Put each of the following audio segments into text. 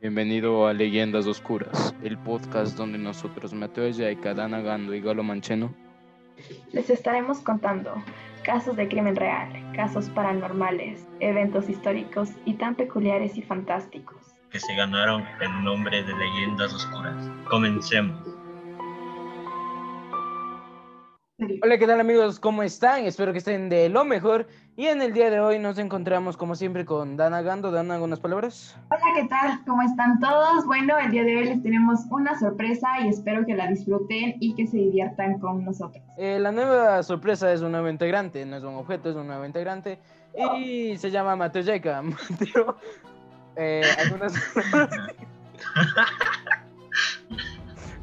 Bienvenido a Leyendas Oscuras, el podcast donde nosotros, Mateo Yaica, Dana Gando y Galo Mancheno, Les estaremos contando casos de crimen real, casos paranormales, eventos históricos y tan peculiares y fantásticos. que se ganaron el nombre de leyendas oscuras. Comencemos. Hola, ¿qué tal amigos? ¿Cómo están? Espero que estén de lo mejor. Y en el día de hoy nos encontramos como siempre con Dana Gando. Dana, ¿algunas palabras? Hola, ¿qué tal? ¿Cómo están todos? Bueno, el día de hoy les tenemos una sorpresa y espero que la disfruten y que se diviertan con nosotros. Eh, la nueva sorpresa es un nuevo integrante, no es un objeto, es un nuevo integrante. Y se llama Mateo Yaica. Mateo, eh, algunas,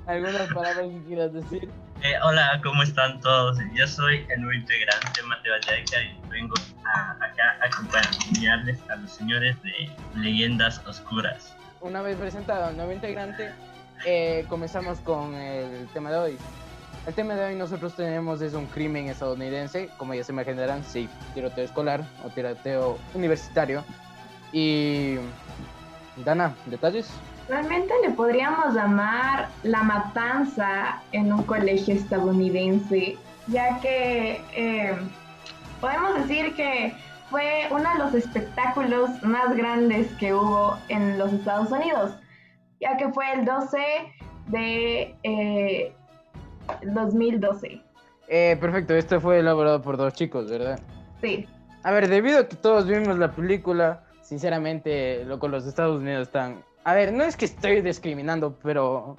algunas palabras que quieras decir. Eh, hola, ¿cómo están todos? Yo soy el nuevo integrante Mateo Ayaika y vengo acá a acompañarles a los señores de Leyendas Oscuras. Una vez presentado al nuevo integrante, eh, comenzamos con el tema de hoy. El tema de hoy nosotros tenemos es un crimen estadounidense, como ya se imaginarán, sí, tiroteo escolar o tiroteo universitario. Y... Dana, ¿detalles? Realmente le podríamos llamar la matanza en un colegio estadounidense, ya que eh, podemos decir que fue uno de los espectáculos más grandes que hubo en los Estados Unidos, ya que fue el 12 de eh, 2012. Eh, perfecto, este fue elaborado por dos chicos, ¿verdad? Sí, A ver, debido a que todos vimos la película, sinceramente, loco, los Estados Unidos están... A ver, no es que estoy discriminando, pero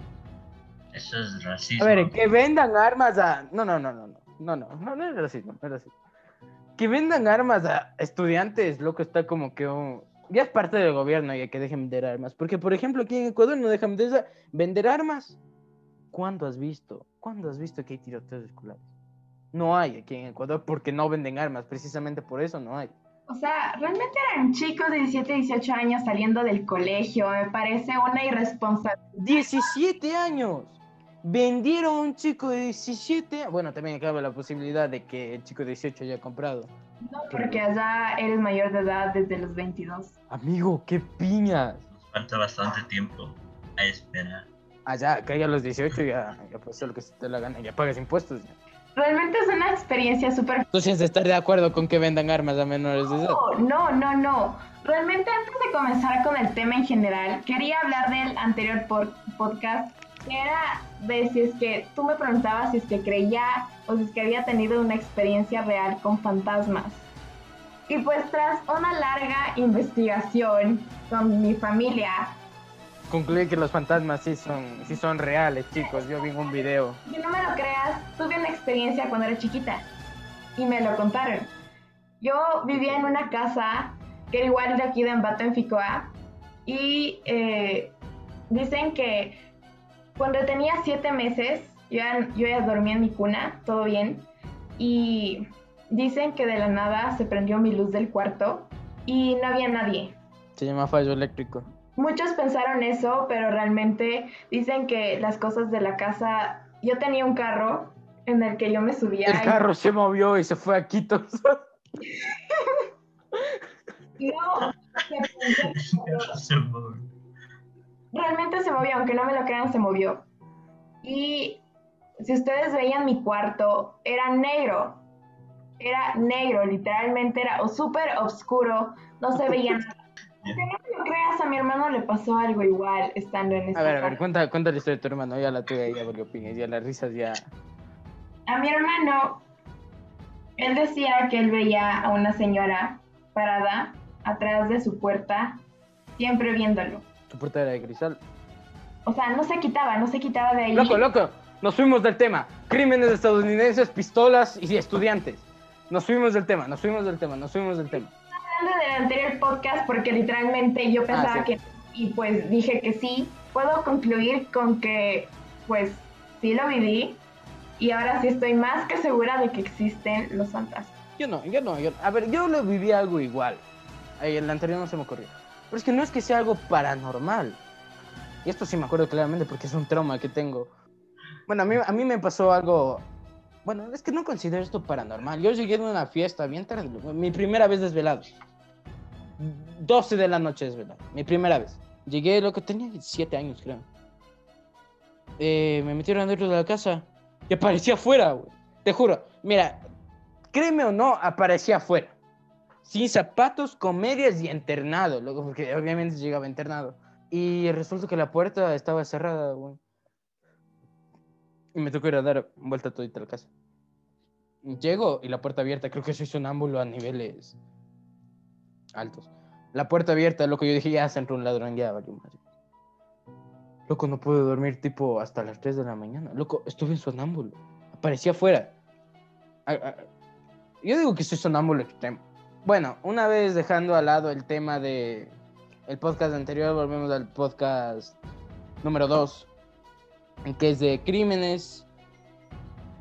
Eso es racismo. A ver, que vendan armas a. No, no, no, no, no. No, no, no, no es racismo, no es racismo. Que vendan armas a estudiantes, loco, está como que un- Ya es parte del gobierno ya que dejen vender armas. Porque, por ejemplo, aquí en Ecuador no dejan de- vender armas. ¿Cuándo has visto? ¿Cuándo has visto que hay tiroteos escolares? No hay aquí en Ecuador porque no venden armas. Precisamente por eso no hay. O sea, realmente eran chicos de 17, 18 años saliendo del colegio, me parece una irresponsabilidad. 17 años. Vendieron a un chico de 17. Bueno, también cabe la posibilidad de que el chico de 18 haya comprado. No, porque allá eres mayor de edad desde los 22. Amigo, qué piñas. Nos falta bastante tiempo a esperar. Allá, que a los 18 ya, ya puedes hacer lo que se te la gana, ya pagas impuestos. ya. Realmente es una experiencia súper... Tú tienes de estar de acuerdo con que vendan armas a menores de edad. No, no, no, no. Realmente antes de comenzar con el tema en general, quería hablar del anterior podcast, que era de si es que tú me preguntabas si es que creía o si es que había tenido una experiencia real con fantasmas. Y pues tras una larga investigación con mi familia, Concluí que los fantasmas sí son, sí son reales, chicos. Yo vi un video. Si no me lo creas, tuve una experiencia cuando era chiquita y me lo contaron. Yo vivía en una casa que era igual de aquí de Ambato en Ficoa y eh, dicen que cuando tenía siete meses yo ya, yo ya dormía en mi cuna, todo bien, y dicen que de la nada se prendió mi luz del cuarto y no había nadie. Se llama fallo eléctrico. Muchos pensaron eso, pero realmente dicen que las cosas de la casa. Yo tenía un carro en el que yo me subía. El y- carro se movió y se fue a Quito. No, se- Se movió. realmente se movió, aunque no me lo crean, se movió. Y si ustedes veían mi cuarto, era negro. Era negro, literalmente era o súper oscuro, no se veía nada. No me creas, a mi hermano le pasó algo igual estando en esta A ver, a ver, cuenta, cuenta la historia de tu hermano. Ya la tuve ya porque opines. Ya las risas ya. A mi hermano, él decía que él veía a una señora parada atrás de su puerta, siempre viéndolo. Tu puerta era de cristal. O sea, no se quitaba, no se quitaba de ahí. Loco, loco. Nos fuimos del tema. Crímenes estadounidenses, pistolas y estudiantes. Nos fuimos del tema, nos fuimos del tema, nos fuimos del tema. Hablando del anterior podcast, porque literalmente yo pensaba Ah, sí. que y pues dije que sí, puedo concluir con que pues sí lo viví y ahora sí estoy más que segura de que existen los fantasmas. Yo no, yo no, yo A ver, yo lo viví algo igual. El anterior no se me ocurrió. Pero es que no es que sea algo paranormal. Y esto sí me acuerdo claramente porque es un trauma que tengo. Bueno, a mí, a mí me pasó algo... Bueno, es que no considero esto paranormal. Yo llegué de una fiesta bien tarde. Mi primera vez desvelado. 12 de la noche desvelado. Mi primera vez. Llegué, lo que tenía 7 años, creo. Eh, me metieron dentro de la casa y aparecía afuera, güey. Te juro. Mira, créeme o no, aparecía afuera. Sin zapatos, con medias y internado, loco, porque obviamente llegaba internado. Y resulta que la puerta estaba cerrada, güey. Y me tocó ir a dar vuelta todita a la casa. Llego y la puerta abierta, creo que soy sonámbulo a niveles altos. La puerta abierta, loco, yo dije, ya se un ladrón, ya valió madre. Loco, no pude dormir tipo hasta las 3 de la mañana. Loco, estuve en sonámbulo. Aparecía afuera. Yo digo que soy sonámbulo extremo. Bueno, una vez dejando al lado el tema de el podcast anterior, volvemos al podcast número 2, que es de crímenes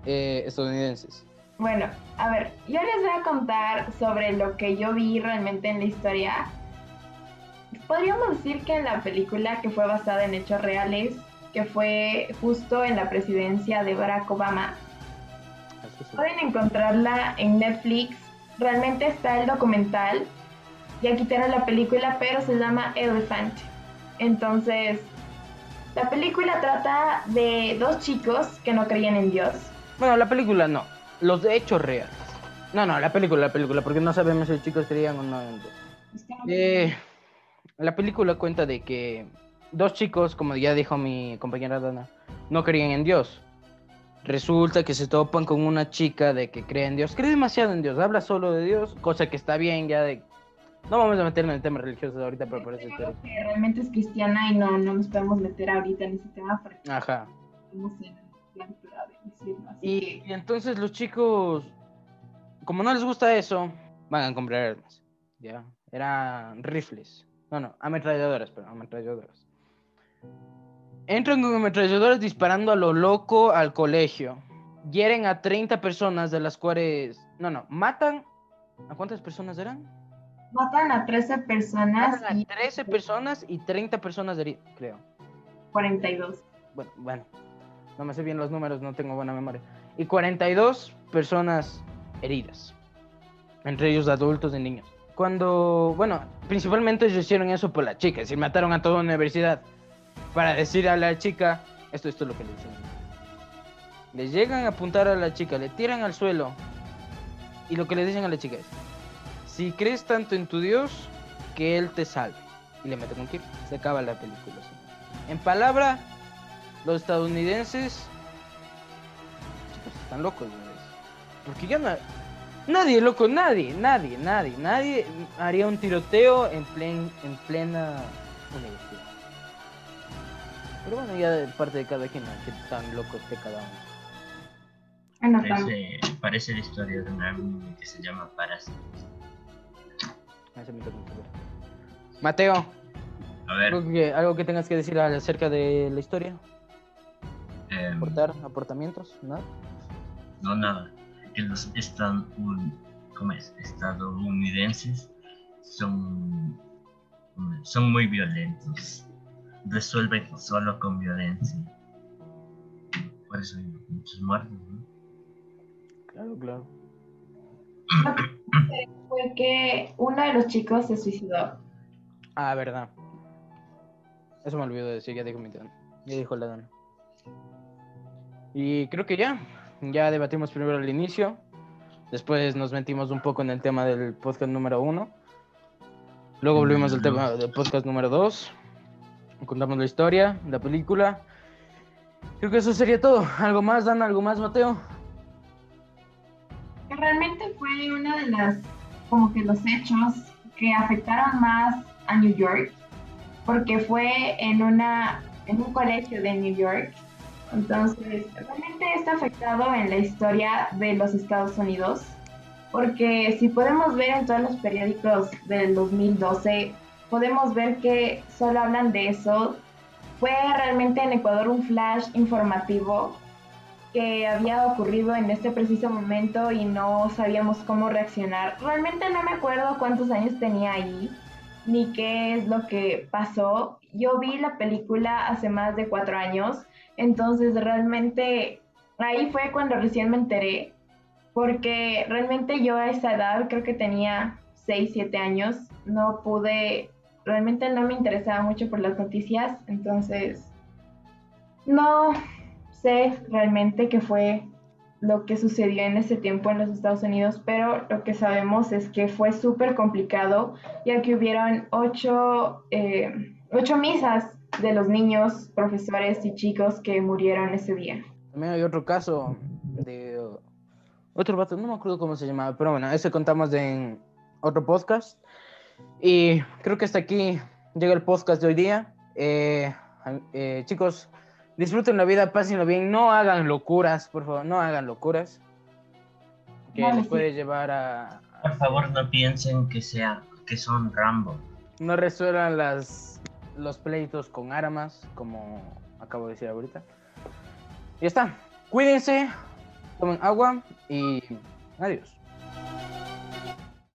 eh, estadounidenses. Bueno, a ver, yo les voy a contar sobre lo que yo vi realmente en la historia. Podríamos decir que en la película que fue basada en hechos reales, que fue justo en la presidencia de Barack Obama, pueden encontrarla en Netflix. Realmente está el documental. Ya quitaron la película, pero se llama Elephant. Entonces, la película trata de dos chicos que no creían en Dios. Bueno, la película no. Los hechos reales. No, no, la película, la película, porque no sabemos si los chicos creían o no. no- Eh, la película cuenta de que dos chicos, como ya dijo mi compañera Dana, no creían en Dios. Resulta que se topan con una chica de que cree en Dios, cree demasiado en Dios, habla solo de Dios, cosa que está bien ya de... No vamos a meternos en el tema religioso ahorita, pero por eso... Que realmente es cristiana y no, no nos podemos meter ahorita en ese tema porque Ajá. estamos en de decirlo. Así Y, y entonces los chicos, como no les gusta eso, van a comprar armas. Ya, eran rifles. No, no, ametralladoras, pero ametralladoras. Entran con ametralladoras disparando a lo loco al colegio. Hieren a 30 personas, de las cuales. No, no, matan. ¿A cuántas personas eran? matan a 13 personas Matan a y 13 personas y 30 personas heridas, creo. 42. bueno, bueno, no me sé bien los números, no tengo buena memoria. Y 42 personas heridas, entre ellos adultos y niños. Cuando, bueno, principalmente ellos hicieron eso por la chica, es decir, mataron a toda una universidad para decir a la chica, esto, esto es lo que le dicen. Le llegan a apuntar a la chica, le tiran al suelo y lo que le dicen a la chica es, si crees tanto en tu Dios, que Él te salve. Y le meten un tiro, se acaba la película. así. En palabra, los estadounidenses chicos están locos güey. porque ya no nadie loco nadie nadie nadie nadie haría un tiroteo en plen en plena universidad pero bueno ya de parte de cada quien ¿no? que tan loco esté cada uno. Parece, parece la historia de un anime que se llama toca saber. Mateo A ver, algo que, algo que tengas que decir acerca de la historia aportar aportamientos ¿no? no nada. Que los están ¿cómo es? estadounidenses son, son muy violentos. Resuelven solo con violencia. Por eso hay muchos muertos, ¿no? claro claro Fue que uno de los chicos se suicidó. Ah, verdad. Eso me olvidó de decir, ya dijo mi don. Ya dijo la dona. Y creo que ya. Ya debatimos primero el inicio. Después nos metimos un poco en el tema del podcast número uno. Luego volvimos al tema del podcast número dos. Contamos la historia, la película. Creo que eso sería todo. ¿Algo más, Dan? ¿Algo más, Mateo? Realmente fue una de las, como que los hechos que afectaron más a New York, porque fue en una, en un colegio de New York. Entonces, realmente está afectado en la historia de los Estados Unidos, porque si podemos ver en todos los periódicos del 2012, podemos ver que solo hablan de eso. Fue realmente en Ecuador un flash informativo que había ocurrido en este preciso momento y no sabíamos cómo reaccionar. Realmente no me acuerdo cuántos años tenía ahí, ni qué es lo que pasó. Yo vi la película hace más de cuatro años, entonces realmente ahí fue cuando recién me enteré, porque realmente yo a esa edad, creo que tenía 6, 7 años, no pude realmente no me interesaba mucho por las noticias, entonces no sé realmente qué fue lo que sucedió en ese tiempo en los Estados Unidos, pero lo que sabemos es que fue súper complicado, ya que hubieron ocho, eh, ocho misas de los niños, profesores y chicos que murieron ese día. También hay otro caso de otro vato, no me acuerdo cómo se llamaba, pero bueno, ese contamos en otro podcast. Y creo que hasta aquí llega el podcast de hoy día. Eh, eh, chicos, disfruten la vida, pásenlo bien, no hagan locuras, por favor, no hagan locuras. Que Vale, les sí. puede llevar a, Por favor, no piensen que, sea, que son Rambo. no resuelvan las, los pleitos con armas, como acabo de decir ahorita. Ya está. Cuídense, tomen agua y adiós.